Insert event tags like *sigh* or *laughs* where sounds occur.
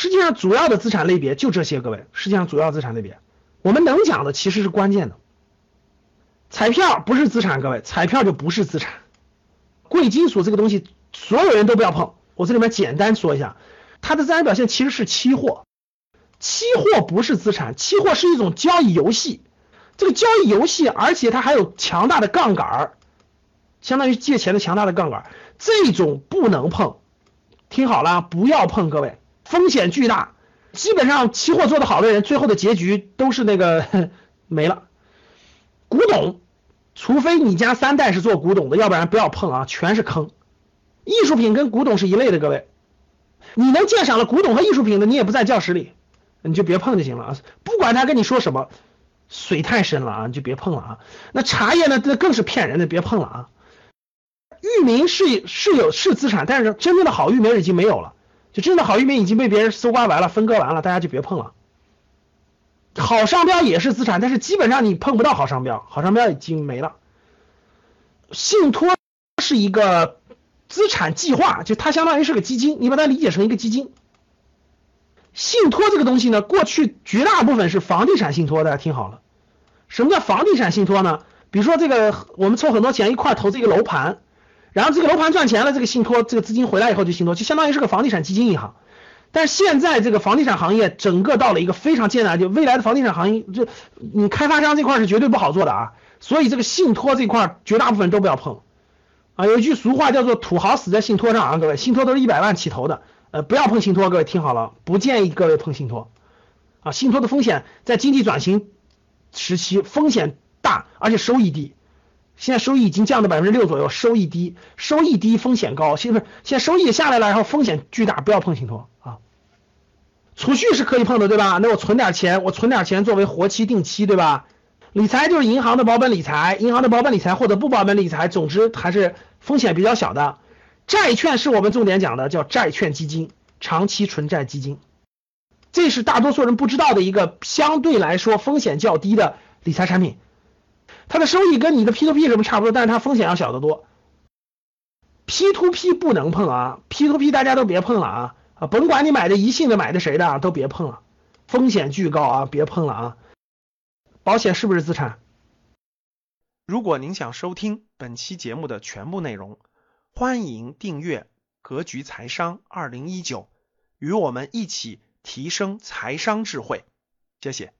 实际上主要的资产类别就这些，各位，实际上主要资产类别，我们能讲的其实是关键的。彩票不是资产，各位，彩票就不是资产。贵金属这个东西，所有人都不要碰。我这里面简单说一下，它的自然表现其实是期货。期货不是资产，期货是一种交易游戏。这个交易游戏，而且它还有强大的杠杆儿，相当于借钱的强大的杠杆儿，这种不能碰。听好了，不要碰，各位，风险巨大。基本上期货做的好的人，最后的结局都是那个 *laughs* 没了。古董，除非你家三代是做古董的，要不然不要碰啊，全是坑。艺术品跟古董是一类的，各位，你能鉴赏了古董和艺术品的，你也不在教室里。你就别碰就行了啊！不管他跟你说什么，水太深了啊，你就别碰了啊。那茶叶呢？这更是骗人的，别碰了啊。域名是是有是资产，但是真正的好域名已经没有了，就真的好域名已经被别人搜刮完了、分割完了，大家就别碰了。好商标也是资产，但是基本上你碰不到好商标，好商标已经没了。信托是一个资产计划，就它相当于是个基金，你把它理解成一个基金。信托这个东西呢，过去绝大部分是房地产信托，大家听好了。什么叫房地产信托呢？比如说这个，我们凑很多钱一块投资一个楼盘，然后这个楼盘赚钱了，这个信托这个资金回来以后就信托，就相当于是个房地产基金银行。但是现在这个房地产行业整个到了一个非常艰难，就未来的房地产行业，就你开发商这块是绝对不好做的啊。所以这个信托这块绝大部分都不要碰啊。有一句俗话叫做“土豪死在信托上”啊，各位，信托都是一百万起投的。呃，不要碰信托，各位听好了，不建议各位碰信托啊。信托的风险在经济转型时期风险大，而且收益低。现在收益已经降到百分之六左右，收益低，收益低，风险高。现在现在收益下来了，然后风险巨大，不要碰信托啊。储蓄是可以碰的，对吧？那我存点钱，我存点钱作为活期、定期，对吧？理财就是银行的保本理财，银行的保本理财或者不保本理财，总之还是风险比较小的。债券是我们重点讲的，叫债券基金、长期纯债基金，这是大多数人不知道的一个相对来说风险较低的理财产品。它的收益跟你的 P to P 什么差不多，但是它风险要小得多。P to P 不能碰啊，P to P 大家都别碰了啊啊，甭管你买的宜信的买的谁的都别碰了，风险巨高啊，别碰了啊。保险是不是资产？如果您想收听本期节目的全部内容。欢迎订阅《格局财商二零一九》，与我们一起提升财商智慧。谢谢。